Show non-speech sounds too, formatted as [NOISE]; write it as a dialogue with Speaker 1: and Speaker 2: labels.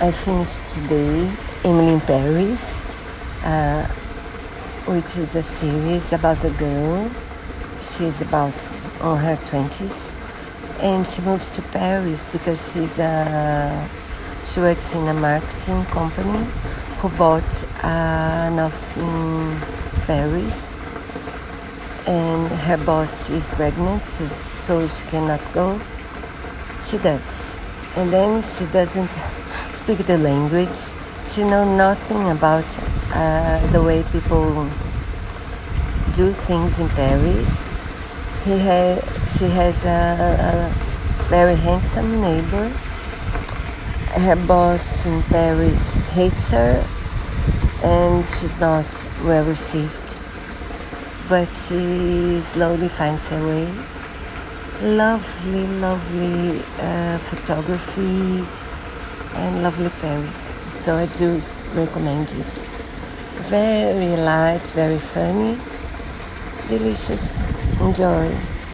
Speaker 1: I finished today Emily in Paris, uh, which is a series about a girl. She's about on her 20s and she moves to Paris because she's a, she works in a marketing company who bought an office in Paris and her boss is pregnant so she cannot go. She does. And then she doesn't [LAUGHS] speak the language. She knows nothing about uh, the way people do things in Paris. He ha- she has a, a very handsome neighbor. Her boss in Paris hates her and she's not well received. But she slowly finds her way. Lovely, lovely uh, photography and lovely Paris. So I do recommend it. Very light, very funny, delicious. Enjoy.